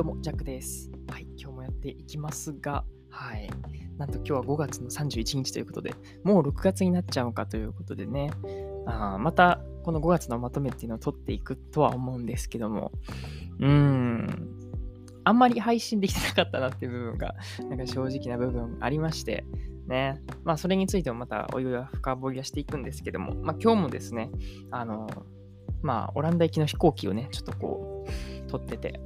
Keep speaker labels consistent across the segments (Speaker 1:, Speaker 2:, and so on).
Speaker 1: どうも、ジャックです。はい、今日もやっていきますが、はい。なんと今日は5月の31日ということで、もう6月になっちゃうのかということでね、あまたこの5月のまとめっていうのを取っていくとは思うんですけども、うーん、あんまり配信できてなかったなっていう部分が、なんか正直な部分ありまして、ね。まあ、それについてもまたおいおい深掘りはしていくんですけども、まあ、今日もですね、あの、まあ、オランダ行きの飛行機をね、ちょっとこう、撮ってて、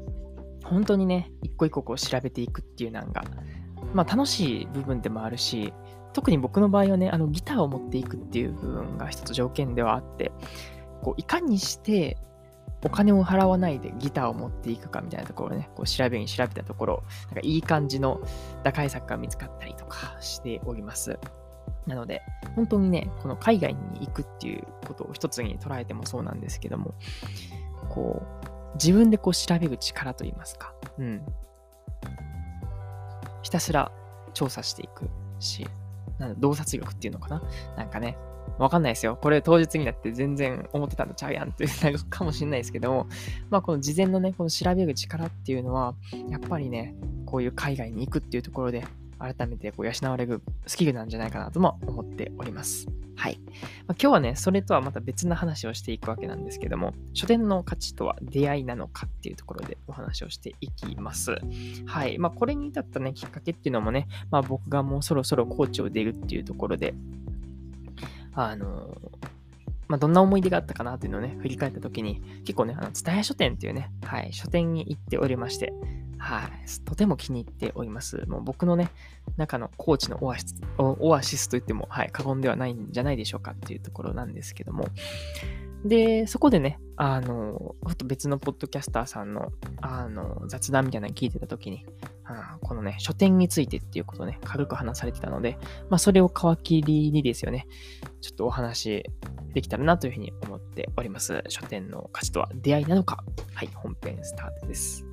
Speaker 1: 本当にね、一個一個こう調べていくっていうのが、まあ楽しい部分でもあるし、特に僕の場合はね、あのギターを持っていくっていう部分が一つ条件ではあって、こういかにしてお金を払わないでギターを持っていくかみたいなところをね、こう調べに調べたところ、なんかいい感じの打開策が見つかったりとかしております。なので、本当にね、この海外に行くっていうことを一つに捉えてもそうなんですけども、こう、自分でこう調べる力といいますか、うん。ひたすら調査していくし、なんだ洞察力っていうのかななんかね、わかんないですよ。これ当日になって全然思ってたのちゃうやんって なるかもしれないですけども、まあこの事前のね、この調べる力っていうのは、やっぱりね、こういう海外に行くっていうところで、改めてこう養われるスキルなんじゃないかなとも思っております。はい。まあ、今日はね、それとはまた別な話をしていくわけなんですけども、書店の価値とは出会いなのかっていうところでお話をしていきます。はい。まあ、これに至ったね、きっかけっていうのもね、まあ、僕がもうそろそろコーチを出るっていうところで、あのまあ、どんな思い出があったかなっていうのをね、振り返ったときに、結構ね、蔦屋書店っていうね、はい、書店に行っておりまして、はい、とても気に入っております。もう僕のね、中のコーチのオアシス、オアシスと言っても、はい、過言ではないんじゃないでしょうかっていうところなんですけども。で、そこでね、あの、ほんと別のポッドキャスターさんの、あの、雑談みたいなの聞いてたときに、あこのね、書店についてっていうことをね、軽く話されてたので、まあ、それを皮切りにですよね、ちょっとお話できたらなというふうに思っております。書店の価値とは出会いなのかはい、本編スタートです。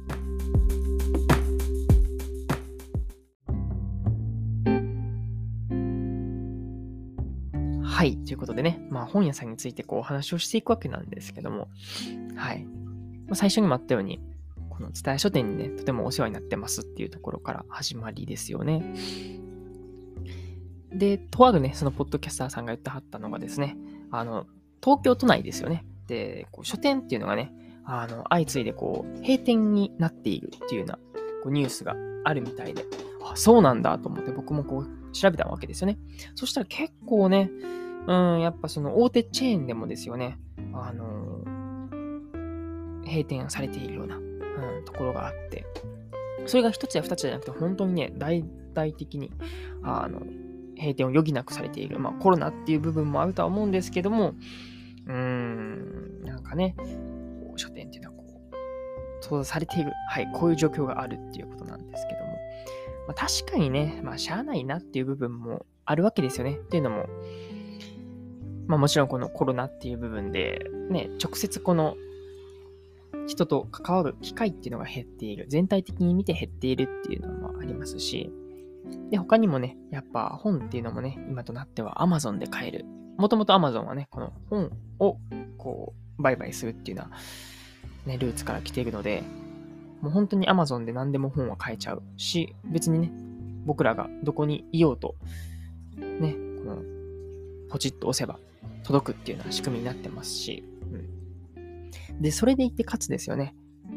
Speaker 1: はい。ということでね、まあ本屋さんについてこうお話をしていくわけなんですけども、はい。まあ、最初にもあったように、この伝え書店にね、とてもお世話になってますっていうところから始まりですよね。で、とあるね、そのポッドキャスターさんが言ってはったのがですね、あの、東京都内ですよね。で、こう書店っていうのがね、あの、相次いでこう、閉店になっているっていうようなこうニュースがあるみたいで、あ、そうなんだと思って僕もこう、調べたわけですよね。そしたら結構ね、うん、やっぱその大手チェーンでもですよね、あのー閉店されているような、うん、ところがあって、それが一つや二つじゃなくて、本当にね、大々的に、あの、閉店を余儀なくされている。まあコロナっていう部分もあるとは思うんですけども、うーん、なんかね、こう書店っていうのはこう、閉ざされている。はい、こういう状況があるっていうことなんですけども、まあ、確かにね、まあ、しゃあないなっていう部分もあるわけですよね。っていうのも、まあもちろんこのコロナっていう部分で、ね、直接この人と関わる機会っていうのが減っている。全体的に見て減っているっていうのもありますし、で、他にもね、やっぱ本っていうのもね、今となっては Amazon で買える。もともと Amazon はね、この本をこう、売買するっていうのは、ね、ルーツから来ているので、もう本当に Amazon で何でも本は買えちゃうし、別にね、僕らがどこにいようと、ね、この、ポチッと押せば届くっていうような仕組みになってますし、うん。で、それでいってかつですよね、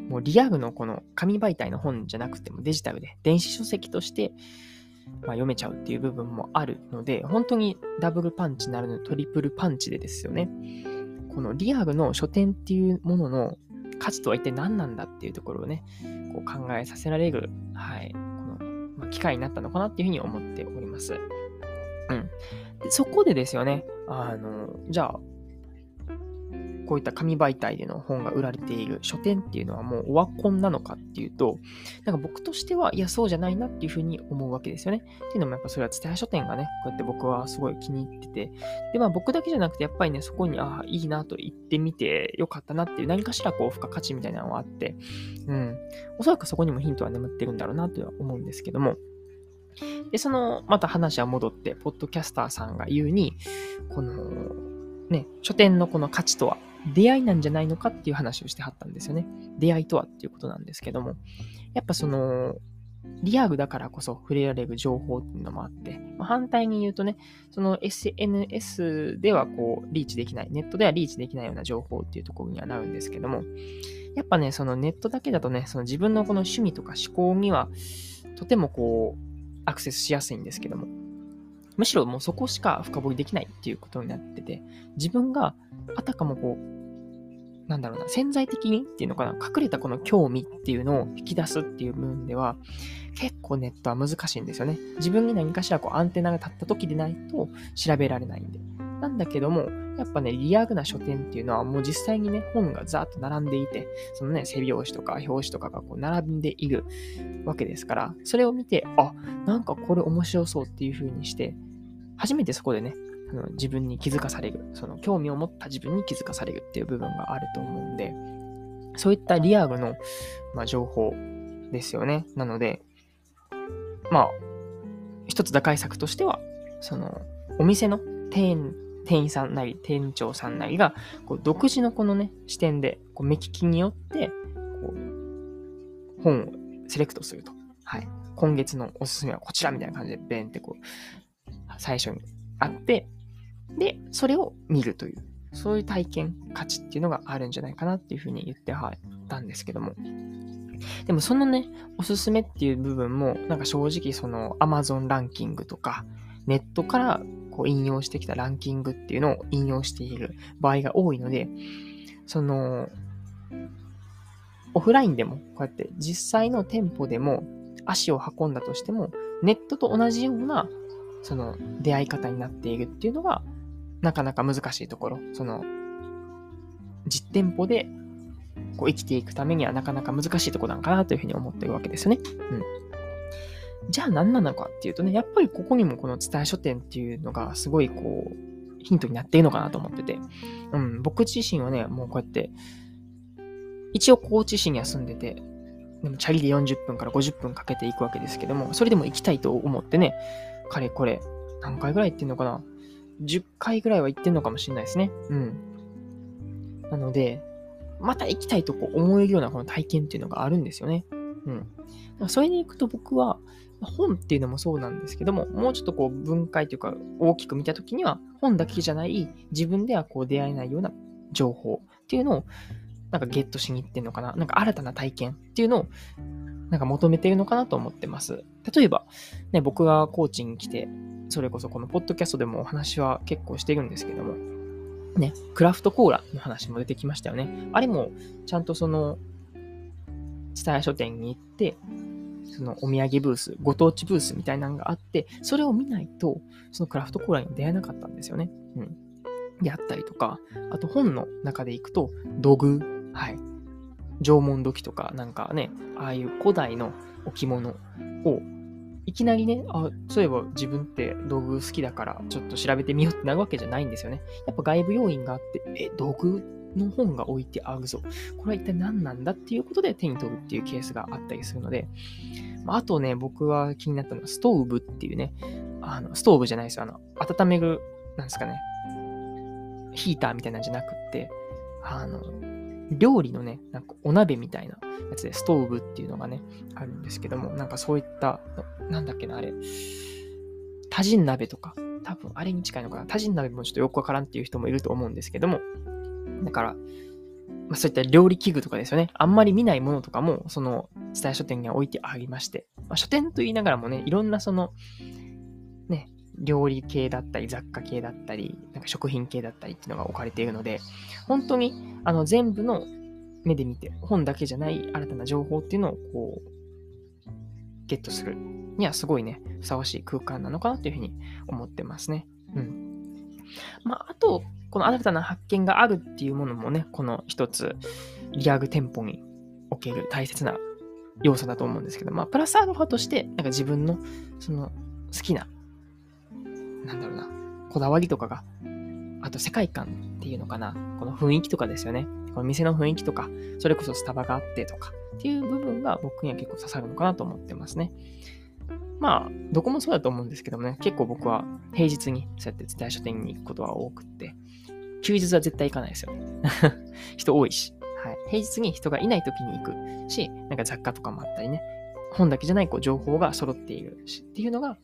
Speaker 1: もうリアルのこの紙媒体の本じゃなくてもデジタルで電子書籍として、まあ、読めちゃうっていう部分もあるので、本当にダブルパンチならぬトリプルパンチでですよね。このリアルの書店っていうものの価値とは一体何なんだっていうところをね、こう考えさせられる、はい、この、まあ、機会になったのかなっていうふうに思っております。うん。そこでですよね、あの、じゃあ、こういった紙媒体での本が売られている書店っていうのはもうオワコンなのかっていうと、なんか僕としては、いや、そうじゃないなっていうふうに思うわけですよね。っていうのもやっぱそれは伝え書店がね、こうやって僕はすごい気に入ってて、で、まあ僕だけじゃなくて、やっぱりね、そこに、ああ、いいなと言ってみてよかったなっていう何かしらこう、付加価値みたいなのがあって、うん。おそらくそこにもヒントは眠ってるんだろうなとは思うんですけども、で、その、また話は戻って、ポッドキャスターさんが言うに、この、ね、書店のこの価値とは、出会いなんじゃないのかっていう話をしてはったんですよね。出会いとはっていうことなんですけども、やっぱその、リアルだからこそ触れられる情報っていうのもあって、まあ、反対に言うとね、その SNS ではこう、リーチできない、ネットではリーチできないような情報っていうところにはなるんですけども、やっぱね、そのネットだけだとね、その自分のこの趣味とか思考には、とてもこう、アクセスしやすいんですけども、むしろもうそこしか深掘りできないっていうことになってて、自分があたかもこう、なんだろうな、潜在的にっていうのかな、隠れたこの興味っていうのを引き出すっていう部分では、結構ネットは難しいんですよね。自分に何かしらこうアンテナが立った時でないと調べられないんで。なんだけども、やっぱね、リアルな書店っていうのはもう実際にね、本がザーッと並んでいて、そのね、背表紙とか表紙とかがこう並んでいるわけですから、それを見て、あ、なんかこれ面白そうっていう風にして、初めてそこでね、あの自分に気づかされる、その興味を持った自分に気づかされるっていう部分があると思うんで、そういったリアルの、まあ、情報ですよね。なので、まあ、一つ打開策としては、その、お店の店員店員さんなり、店長さんなりが、こう独自のこのね、視点で、こう目利きによって、こう、本をセレクトすると。はい。今月のおすすめはこちらみたいな感じで、ベンってこう、最初にあって、で、それを見るという、そういう体験価値っていうのがあるんじゃないかなっていうふうに言ってはったんですけども。でもそのね、おすすめっていう部分も、なんか正直その Amazon ランキングとか、ネットからこう引用してきたランキングっていうのを引用している場合が多いので、その、オフラインでも、こうやって実際の店舗でも足を運んだとしても、ネットと同じような、その出会い方になっているっていうのが、なかなか難しいところ。その、実店舗でこう生きていくためにはなかなか難しいとこなんかなというふうに思ってるわけですよね。うん。じゃあ何なのかっていうとね、やっぱりここにもこの伝え書店っていうのがすごいこう、ヒントになっているのかなと思ってて。うん、僕自身はね、もうこうやって、一応高知市には住んでて、でもチャリで40分から50分かけていくわけですけども、それでも行きたいと思ってね、かれこれ、何回ぐらい行ってんのかな ?10 回ぐらいは行ってんのかもしれないですね。うん。なので、また行きたいとこう思えるようなこの体験っていうのがあるんですよね。うん。それに行くと僕は、本っていうのもそうなんですけども、もうちょっとこう分解というか大きく見たときには、本だけじゃない自分ではこう出会えないような情報っていうのをなんかゲットしに行ってんのかななんか新たな体験っていうのをなんか求めてるのかなと思ってます。例えば、ね、僕がコーチに来て、それこそこのポッドキャストでもお話は結構してるんですけども、ね、クラフトコーラの話も出てきましたよね。あれも、ちゃんとその、伝え書店に行って、そのお土産ブース、ご当地ブースみたいなのがあって、それを見ないと、そのクラフトコーラに出会えなかったんですよね。うん。であったりとか、あと本の中で行くと、土偶、はい。縄文土器とか、なんかね、ああいう古代の置物を、いきなりね、あ、そういえば自分って道具好きだから、ちょっと調べてみようってなるわけじゃないんですよね。やっぱ外部要因があって、え、道具の本が置いてあるぞ。これは一体何なんだっていうことで手に取るっていうケースがあったりするので、あとね、僕は気になったのはストーブっていうね、あの、ストーブじゃないですよ。あの、温める、なんですかね、ヒーターみたいなんじゃなくって、あの、料理のね、なんかお鍋みたいなやつでストーブっていうのがね、あるんですけども、なんかそういった、なんだっけな、あれ、多人鍋とか、多分あれに近いのかな。多人鍋もちょっとよくわからんっていう人もいると思うんですけども、だから、まあ、そういった料理器具とかですよね。あんまり見ないものとかも、その、伝え書店には置いてありまして、まあ、書店と言いながらもね、いろんなその、ね、料理系だったり、雑貨系だったり、なんか食品系だったりっていうのが置かれているので、本当に、あの、全部の目で見て、本だけじゃない新たな情報っていうのを、こう、ゲットするにはすごいね、ふさわしい空間なのかなというふうに思ってますね。うん。まあ、あと、この新たな発見があるっていうものもね、この一つ、リアル店舗における大切な要素だと思うんですけど、まあ、プラスアルファとして、なんか自分の、その、好きな、なんだろうな、こだわりとかが、あと世界観っていうのかな、この雰囲気とかですよね。この店の雰囲気とか、それこそスタバがあってとか、っていう部分が僕には結構刺さるのかなと思ってますね。まあ、どこもそうだと思うんですけどもね、結構僕は平日にそうやって伝え書店に行くことは多くって、休日は絶対行かないですよ。人多いし。はい。平日に人がいない時に行くし、なんか雑貨とかもあったりね、本だけじゃないこう情報が揃っているしっていうのが、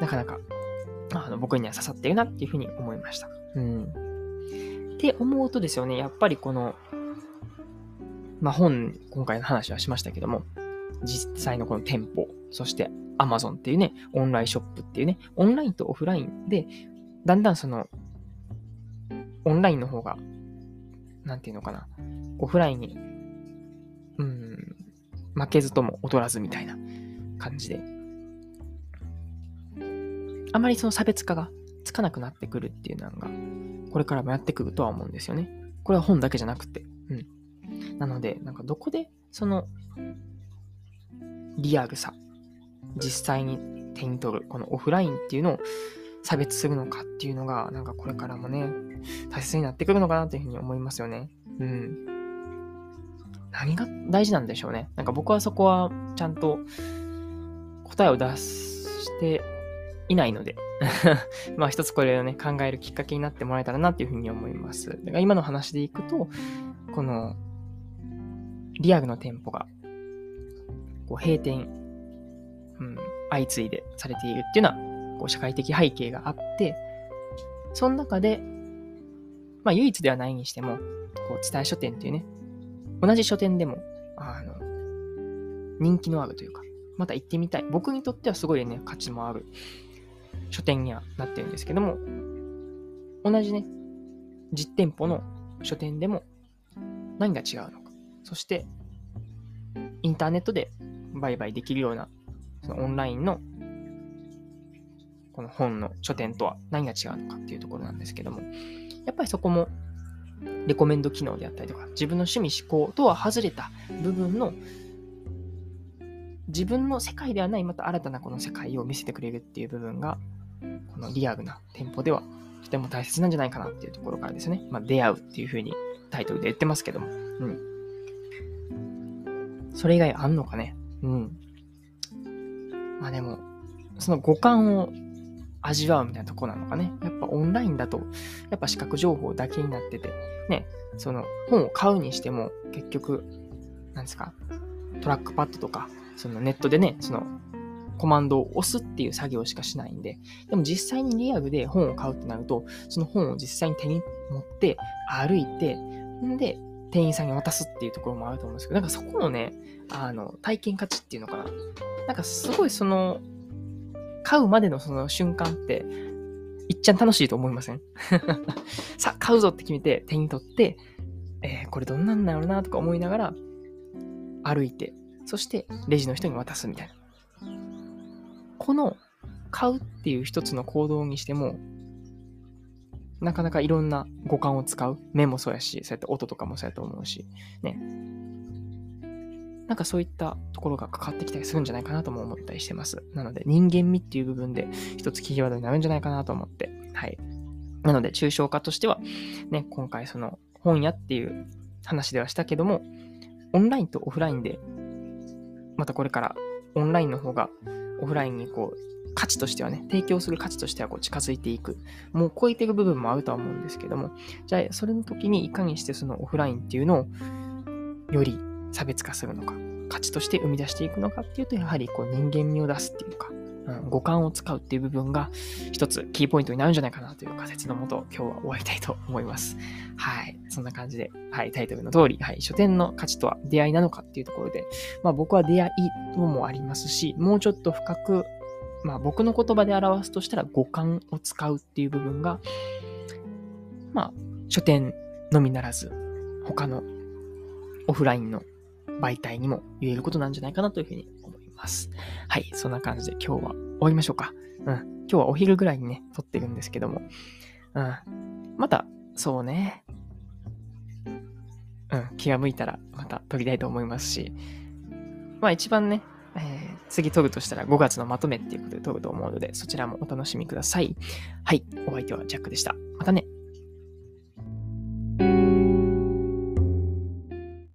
Speaker 1: なかなかあの僕には刺さってるなっていうふうに思いました。うん。って思うとですよね、やっぱりこの、まあ本、今回の話はしましたけども、実際のこの店舗、そして Amazon っていうね、オンラインショップっていうね、オンラインとオフラインで、だんだんその、オンラインの方が、なんていうのかな、オフラインに、うん、負けずとも劣らずみたいな感じで、あまりその差別化がつかなくなってくるっていうのが、これからもやってくるとは思うんですよね。これは本だけじゃなくて。うん。なので、なんかどこでそのリアルさ、実際に手に取る、このオフラインっていうのを差別するのかっていうのが、なんかこれからもね、大切になってくるのかなというふうに思いますよね。うん。何が大事なんでしょうね。なんか僕はそこはちゃんと答えを出していないので まあ一つこれをね、考えるきっかけになってもらえたらなっていうふうに思います。だから今の話でいくと、この、リアルの店舗が、こう閉店、うん、相次いでされているっていうのは、こう社会的背景があって、その中で、まあ唯一ではないにしても、こう伝え書店っていうね、同じ書店でも、あの、人気のあるというか、また行ってみたい。僕にとってはすごいね、価値もある書店にはなってるんですけども、同じね、実店舗の書店でも何が違うのか。そして、インターネットで売買できるような、そのオンラインの、この本の書店とは何が違うのかっていうところなんですけども、やっぱりそこも、レコメンド機能であったりとか、自分の趣味思考とは外れた部分の自分の世界ではないまた新たなこの世界を見せてくれるっていう部分がこのリアルな店舗ではとても大切なんじゃないかなっていうところからですね、まあ、出会うっていうふうにタイトルで言ってますけども、うん。それ以外あんのかねうん。まあでも、その五感を味わうみたいなとこなのかね。やっぱオンラインだと、やっぱ視覚情報だけになってて、ね、その本を買うにしても、結局、なんですか、トラックパッドとか、そのネットでね、そのコマンドを押すっていう作業しかしないんで、でも実際にリアルで本を買うってなると、その本を実際に手に持って歩いて、んで、店員さんに渡すっていうところもあると思うんですけど、なんかそこのね、あの、体験価値っていうのかな。なんかすごいその、買うまでのその瞬間って、いっちゃん楽しいと思いません？さあ、買うぞって決めて手に取って、えー、これどんなんだろうなとか思いながら歩いて、そしてレジの人に渡すみたいな。この買うっていう一つの行動にしても、なかなかいろんな五感を使う。目もそうやし、そうやって音とかもそうやと思うし、ね。なんかそういったところがかかってきたりするんじゃないかなとも思ったりしてます。なので人間味っていう部分で一つキーワードになるんじゃないかなと思って。はい。なので抽象化としては、ね、今回その本屋っていう話ではしたけども、オンラインとオフラインで、またこれからオンラインの方がオフラインにこう、価値としてはね、提供する価値としてはこう近づいていく。もう超えていく部分もあるとは思うんですけども、じゃあ、それの時にいかにしてそのオフラインっていうのを、より差別化するのか、価値として生み出していくのかっていうと、やはりこう人間味を出すっていうか、うん、五感を使うっていう部分が一つキーポイントになるんじゃないかなという仮説のもと、今日は終わりたいと思います。はい。そんな感じで、はい。タイトルの通り、はい。書店の価値とは出会いなのかっていうところで、まあ僕は出会いもありますし、もうちょっと深く、まあ僕の言葉で表すとしたら五感を使うっていう部分が、まあ書店のみならず、他のオフラインの媒体にも言えることなんじゃないかなというふうに思います。はい、そんな感じで今日は終わりましょうか。うん、今日はお昼ぐらいにね、撮ってるんですけども、うん、また、そうね、うん、気が向いたらまた撮りたいと思いますし、まあ一番ね、えー、次撮るとしたら5月のまとめっていうことで撮ると思うので、そちらもお楽しみください。はい、お相手はジャックでした。またね。